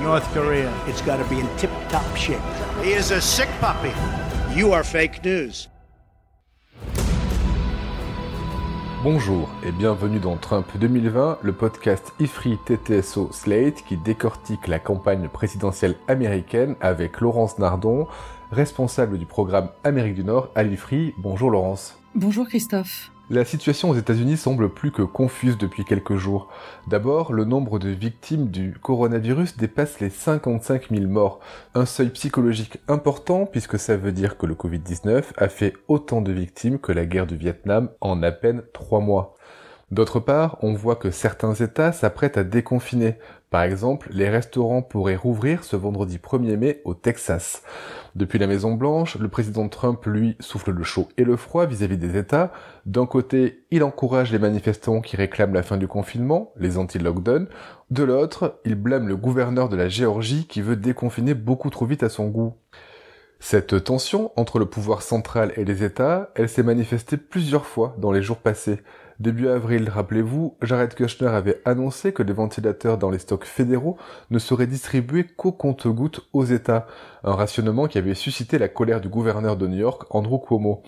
North Korea. It's got to be in tip top shape. He is a sick puppy. You are fake news. Bonjour et bienvenue dans Trump 2020, le podcast IFRI TTSO Slate qui décortique la campagne présidentielle américaine avec Laurence Nardon, responsable du programme Amérique du Nord à l'IFRI. Bonjour Laurence. Bonjour Christophe. La situation aux États-Unis semble plus que confuse depuis quelques jours. D'abord, le nombre de victimes du coronavirus dépasse les 55 000 morts. Un seuil psychologique important puisque ça veut dire que le Covid-19 a fait autant de victimes que la guerre du Vietnam en à peine trois mois. D'autre part, on voit que certains États s'apprêtent à déconfiner. Par exemple, les restaurants pourraient rouvrir ce vendredi 1er mai au Texas. Depuis la Maison Blanche, le président Trump, lui, souffle le chaud et le froid vis-à-vis des États. D'un côté, il encourage les manifestants qui réclament la fin du confinement, les anti-lockdown. De l'autre, il blâme le gouverneur de la Géorgie qui veut déconfiner beaucoup trop vite à son goût. Cette tension entre le pouvoir central et les États, elle s'est manifestée plusieurs fois dans les jours passés. Début avril, rappelez-vous, Jared Kushner avait annoncé que les ventilateurs dans les stocks fédéraux ne seraient distribués qu'au compte-gouttes aux États, un rationnement qui avait suscité la colère du gouverneur de New York, Andrew Cuomo.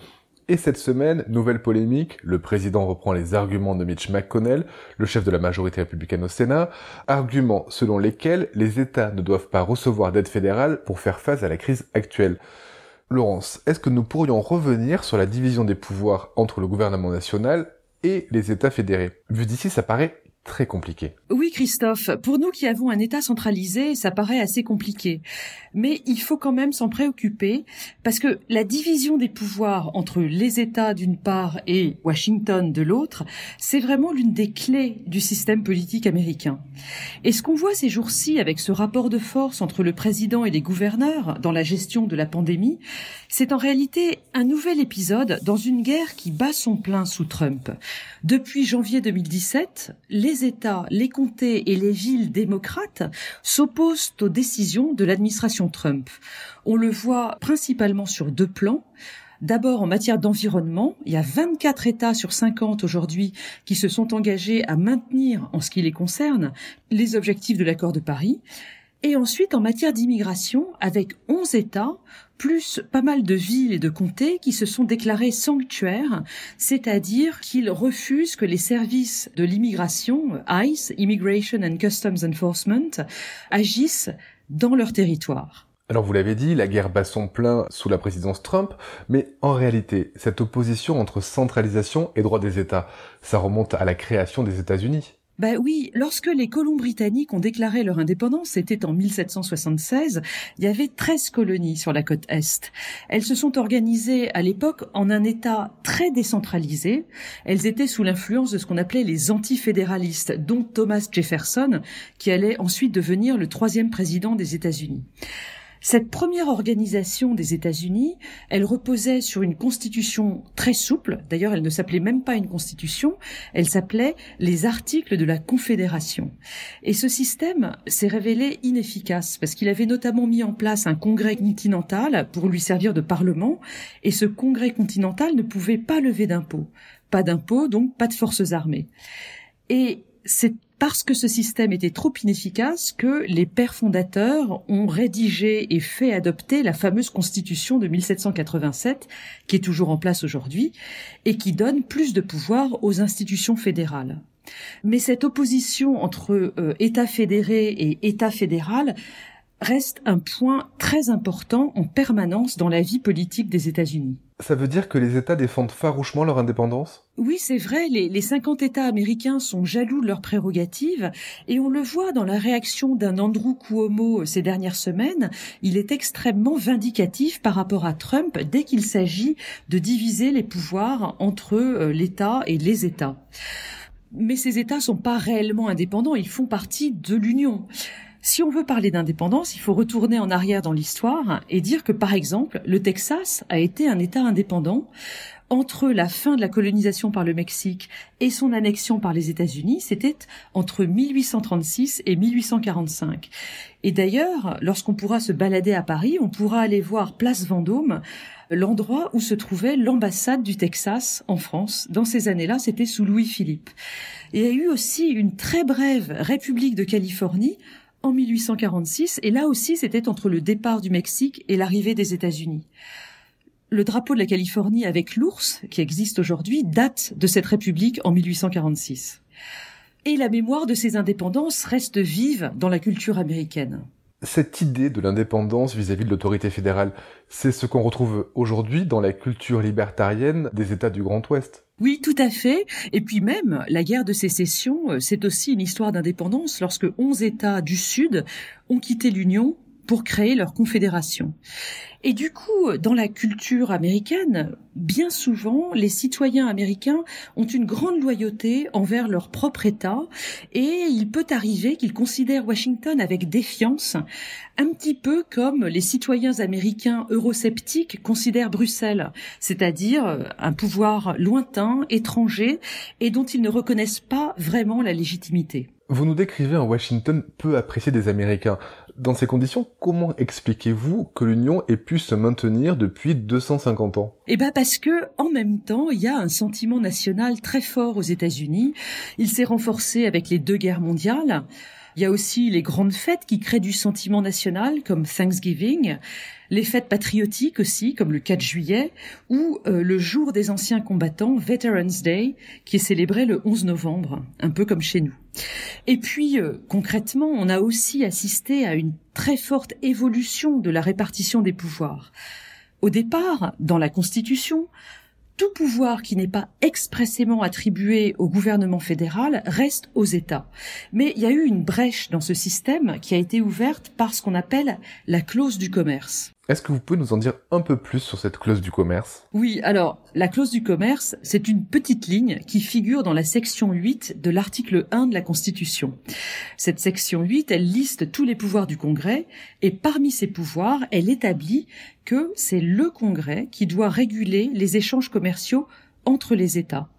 Et cette semaine, nouvelle polémique, le président reprend les arguments de Mitch McConnell, le chef de la majorité républicaine au Sénat, arguments selon lesquels les États ne doivent pas recevoir d'aide fédérale pour faire face à la crise actuelle. Laurence, est-ce que nous pourrions revenir sur la division des pouvoirs entre le gouvernement national et les États fédérés. Vu d'ici, ça paraît Oui Christophe, pour nous qui avons un État centralisé, ça paraît assez compliqué. Mais il faut quand même s'en préoccuper parce que la division des pouvoirs entre les États d'une part et Washington de l'autre, c'est vraiment l'une des clés du système politique américain. Et ce qu'on voit ces jours-ci avec ce rapport de force entre le président et les gouverneurs dans la gestion de la pandémie, c'est en réalité un nouvel épisode dans une guerre qui bat son plein sous Trump. Depuis janvier 2017, les États, les comtés et les villes démocrates s'opposent aux décisions de l'administration Trump. On le voit principalement sur deux plans. D'abord, en matière d'environnement, il y a 24 États sur 50 aujourd'hui qui se sont engagés à maintenir, en ce qui les concerne, les objectifs de l'accord de Paris. Et ensuite, en matière d'immigration, avec 11 États, plus pas mal de villes et de comtés qui se sont déclarés sanctuaires, c'est-à-dire qu'ils refusent que les services de l'immigration, ICE, Immigration and Customs Enforcement, agissent dans leur territoire. Alors vous l'avez dit, la guerre bat son plein sous la présidence Trump, mais en réalité, cette opposition entre centralisation et droit des États, ça remonte à la création des États-Unis. Ben oui, lorsque les colons britanniques ont déclaré leur indépendance, c'était en 1776, il y avait 13 colonies sur la côte Est. Elles se sont organisées à l'époque en un État très décentralisé. Elles étaient sous l'influence de ce qu'on appelait les antifédéralistes, dont Thomas Jefferson, qui allait ensuite devenir le troisième président des États-Unis. Cette première organisation des États-Unis, elle reposait sur une constitution très souple. D'ailleurs, elle ne s'appelait même pas une constitution, elle s'appelait les articles de la Confédération. Et ce système s'est révélé inefficace parce qu'il avait notamment mis en place un congrès continental pour lui servir de parlement, et ce congrès continental ne pouvait pas lever d'impôts. Pas d'impôts, donc pas de forces armées. Et c'est parce que ce système était trop inefficace que les pères fondateurs ont rédigé et fait adopter la fameuse constitution de 1787, qui est toujours en place aujourd'hui, et qui donne plus de pouvoir aux institutions fédérales. Mais cette opposition entre euh, État fédéré et État fédéral reste un point très important en permanence dans la vie politique des États-Unis. Ça veut dire que les États défendent farouchement leur indépendance? Oui, c'est vrai, les, les 50 États américains sont jaloux de leurs prérogatives et on le voit dans la réaction d'un Andrew Cuomo ces dernières semaines. Il est extrêmement vindicatif par rapport à Trump dès qu'il s'agit de diviser les pouvoirs entre euh, l'État et les États. Mais ces États sont pas réellement indépendants, ils font partie de l'Union. Si on veut parler d'indépendance, il faut retourner en arrière dans l'histoire et dire que, par exemple, le Texas a été un État indépendant entre la fin de la colonisation par le Mexique et son annexion par les États-Unis, c'était entre 1836 et 1845. Et d'ailleurs, lorsqu'on pourra se balader à Paris, on pourra aller voir Place Vendôme, l'endroit où se trouvait l'ambassade du Texas en France. Dans ces années-là, c'était sous Louis-Philippe. Il y a eu aussi une très brève République de Californie en 1846, et là aussi c'était entre le départ du Mexique et l'arrivée des États-Unis. Le drapeau de la Californie avec l'ours, qui existe aujourd'hui, date de cette République en 1846. Et la mémoire de ces indépendances reste vive dans la culture américaine. Cette idée de l'indépendance vis-à-vis de l'autorité fédérale, c'est ce qu'on retrouve aujourd'hui dans la culture libertarienne des États du Grand Ouest. Oui, tout à fait. Et puis même, la guerre de sécession, euh, c'est aussi une histoire d'indépendance lorsque onze États du Sud ont quitté l'Union pour créer leur confédération. Et du coup, dans la culture américaine, bien souvent, les citoyens américains ont une grande loyauté envers leur propre État et il peut arriver qu'ils considèrent Washington avec défiance, un petit peu comme les citoyens américains eurosceptiques considèrent Bruxelles, c'est-à-dire un pouvoir lointain, étranger et dont ils ne reconnaissent pas vraiment la légitimité. Vous nous décrivez un Washington peu apprécié des Américains. Dans ces conditions, comment expliquez-vous que l'Union ait pu se maintenir depuis 250 ans Eh ben parce que en même temps, il y a un sentiment national très fort aux États-Unis. Il s'est renforcé avec les deux guerres mondiales. Il y a aussi les grandes fêtes qui créent du sentiment national, comme Thanksgiving, les fêtes patriotiques aussi, comme le 4 juillet, ou euh, le jour des anciens combattants, Veterans Day, qui est célébré le 11 novembre, un peu comme chez nous. Et puis, euh, concrètement, on a aussi assisté à une très forte évolution de la répartition des pouvoirs. Au départ, dans la Constitution, tout pouvoir qui n'est pas expressément attribué au gouvernement fédéral reste aux États. Mais il y a eu une brèche dans ce système qui a été ouverte par ce qu'on appelle la clause du commerce. Est-ce que vous pouvez nous en dire un peu plus sur cette clause du commerce? Oui, alors, la clause du commerce, c'est une petite ligne qui figure dans la section 8 de l'article 1 de la Constitution. Cette section 8, elle liste tous les pouvoirs du Congrès et parmi ces pouvoirs, elle établit que c'est le Congrès qui doit réguler les échanges commerciaux entre les États.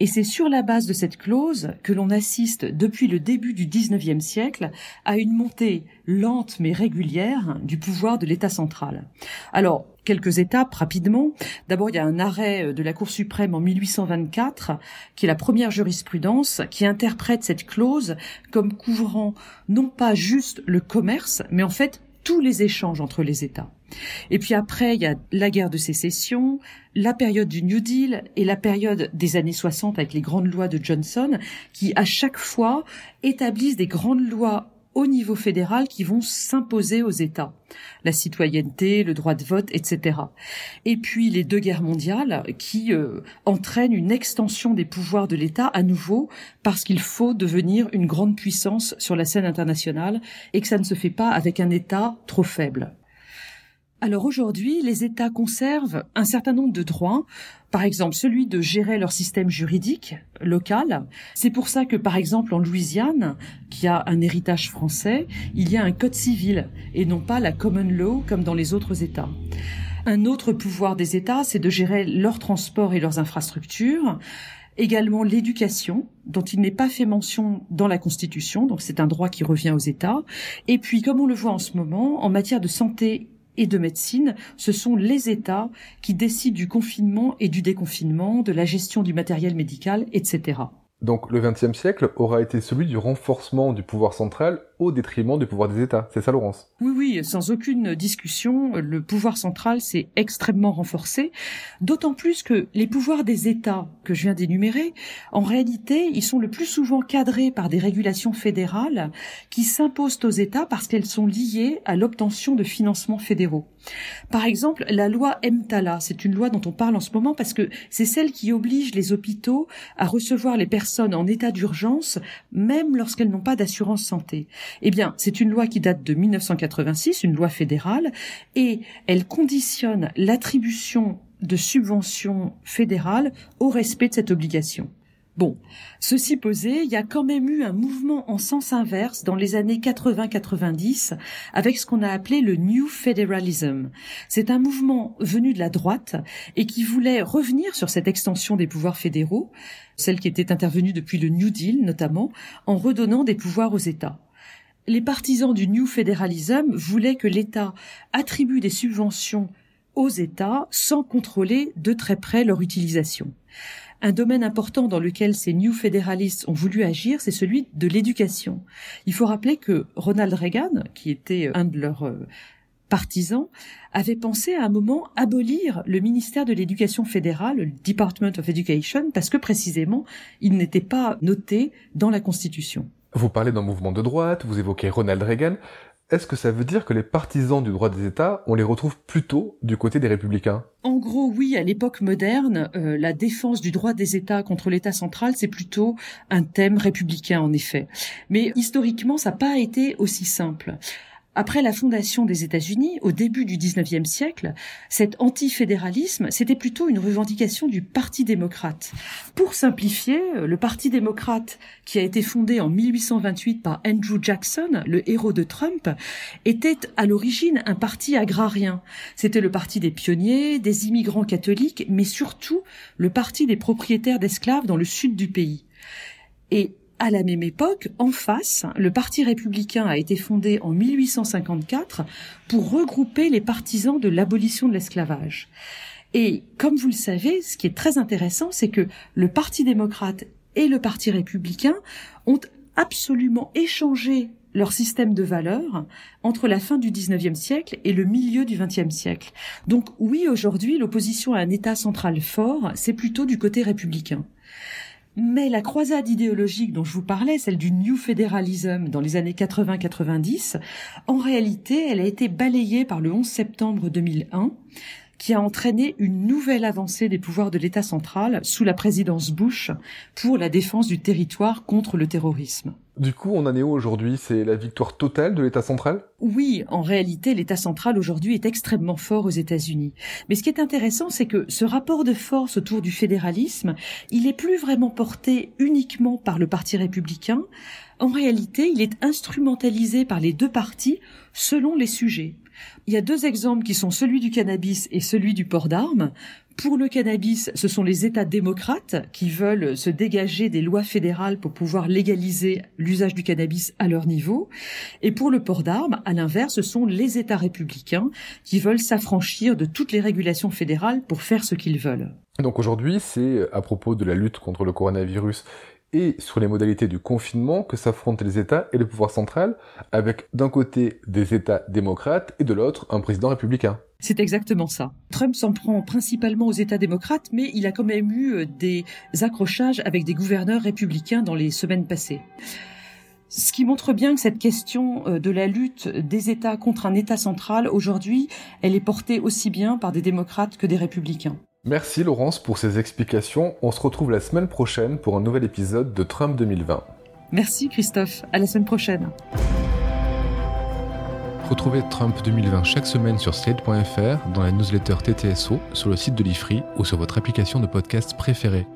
Et c'est sur la base de cette clause que l'on assiste depuis le début du XIXe siècle à une montée lente mais régulière du pouvoir de l'État central. Alors, quelques étapes rapidement. D'abord, il y a un arrêt de la Cour suprême en 1824, qui est la première jurisprudence, qui interprète cette clause comme couvrant non pas juste le commerce, mais en fait tous les échanges entre les États. Et puis après, il y a la guerre de sécession, la période du New Deal et la période des années 60 avec les grandes lois de Johnson, qui à chaque fois établissent des grandes lois au niveau fédéral qui vont s'imposer aux États. La citoyenneté, le droit de vote, etc. Et puis les deux guerres mondiales qui euh, entraînent une extension des pouvoirs de l'État à nouveau parce qu'il faut devenir une grande puissance sur la scène internationale et que ça ne se fait pas avec un État trop faible. Alors aujourd'hui, les États conservent un certain nombre de droits, par exemple celui de gérer leur système juridique local. C'est pour ça que, par exemple, en Louisiane, qui a un héritage français, il y a un code civil et non pas la common law comme dans les autres États. Un autre pouvoir des États, c'est de gérer leurs transports et leurs infrastructures, également l'éducation, dont il n'est pas fait mention dans la Constitution, donc c'est un droit qui revient aux États. Et puis, comme on le voit en ce moment, en matière de santé et de médecine, ce sont les États qui décident du confinement et du déconfinement, de la gestion du matériel médical, etc. Donc le XXe siècle aura été celui du renforcement du pouvoir central au détriment du pouvoir des États. C'est ça, Laurence? Oui, oui, sans aucune discussion, le pouvoir central s'est extrêmement renforcé, d'autant plus que les pouvoirs des États que je viens d'énumérer, en réalité, ils sont le plus souvent cadrés par des régulations fédérales qui s'imposent aux États parce qu'elles sont liées à l'obtention de financements fédéraux. Par exemple, la loi EMTALA, c'est une loi dont on parle en ce moment parce que c'est celle qui oblige les hôpitaux à recevoir les personnes en état d'urgence, même lorsqu'elles n'ont pas d'assurance santé. Eh bien, c'est une loi qui date de 1986, une loi fédérale, et elle conditionne l'attribution de subventions fédérales au respect de cette obligation. Bon, ceci posé, il y a quand même eu un mouvement en sens inverse dans les années 80-90 avec ce qu'on a appelé le New Federalism. C'est un mouvement venu de la droite et qui voulait revenir sur cette extension des pouvoirs fédéraux, celle qui était intervenue depuis le New Deal notamment, en redonnant des pouvoirs aux États les partisans du New Federalism voulaient que l'État attribue des subventions aux États sans contrôler de très près leur utilisation. Un domaine important dans lequel ces New Federalists ont voulu agir, c'est celui de l'éducation. Il faut rappeler que Ronald Reagan, qui était un de leurs euh, partisans, avait pensé à un moment abolir le ministère de l'Éducation fédérale, le Department of Education, parce que précisément, il n'était pas noté dans la Constitution. Vous parlez d'un mouvement de droite, vous évoquez Ronald Reagan. Est-ce que ça veut dire que les partisans du droit des États, on les retrouve plutôt du côté des républicains? En gros, oui, à l'époque moderne, euh, la défense du droit des États contre l'État central, c'est plutôt un thème républicain, en effet. Mais historiquement, ça n'a pas été aussi simple. Après la fondation des États-Unis, au début du XIXe siècle, cet antifédéralisme, c'était plutôt une revendication du Parti démocrate. Pour simplifier, le Parti démocrate, qui a été fondé en 1828 par Andrew Jackson, le héros de Trump, était à l'origine un parti agrarien. C'était le parti des pionniers, des immigrants catholiques, mais surtout le parti des propriétaires d'esclaves dans le sud du pays. Et à la même époque, en face, le Parti républicain a été fondé en 1854 pour regrouper les partisans de l'abolition de l'esclavage. Et comme vous le savez, ce qui est très intéressant, c'est que le Parti démocrate et le Parti républicain ont absolument échangé leur système de valeurs entre la fin du 19e siècle et le milieu du 20e siècle. Donc oui, aujourd'hui, l'opposition à un État central fort, c'est plutôt du côté républicain. Mais la croisade idéologique dont je vous parlais, celle du New Federalism dans les années 80-90, en réalité, elle a été balayée par le 11 septembre 2001, qui a entraîné une nouvelle avancée des pouvoirs de l'État central sous la présidence Bush pour la défense du territoire contre le terrorisme. Du coup, on en est où aujourd'hui? C'est la victoire totale de l'État central? Oui, en réalité, l'État central aujourd'hui est extrêmement fort aux États-Unis. Mais ce qui est intéressant, c'est que ce rapport de force autour du fédéralisme, il est plus vraiment porté uniquement par le Parti républicain. En réalité, il est instrumentalisé par les deux partis selon les sujets. Il y a deux exemples qui sont celui du cannabis et celui du port d'armes. Pour le cannabis, ce sont les États démocrates qui veulent se dégager des lois fédérales pour pouvoir légaliser l'usage du cannabis à leur niveau. Et pour le port d'armes, à l'inverse, ce sont les États républicains qui veulent s'affranchir de toutes les régulations fédérales pour faire ce qu'ils veulent. Donc aujourd'hui, c'est à propos de la lutte contre le coronavirus et sur les modalités du confinement que s'affrontent les États et le pouvoir central, avec d'un côté des États démocrates et de l'autre un président républicain. C'est exactement ça. Trump s'en prend principalement aux États démocrates, mais il a quand même eu euh, des accrochages avec des gouverneurs républicains dans les semaines passées. Ce qui montre bien que cette question euh, de la lutte des États contre un État central, aujourd'hui, elle est portée aussi bien par des démocrates que des républicains. Merci Laurence pour ces explications. On se retrouve la semaine prochaine pour un nouvel épisode de Trump 2020. Merci Christophe. À la semaine prochaine. Retrouvez Trump 2020 chaque semaine sur slate.fr, dans la newsletter TTSO, sur le site de l'IFRI ou sur votre application de podcast préférée.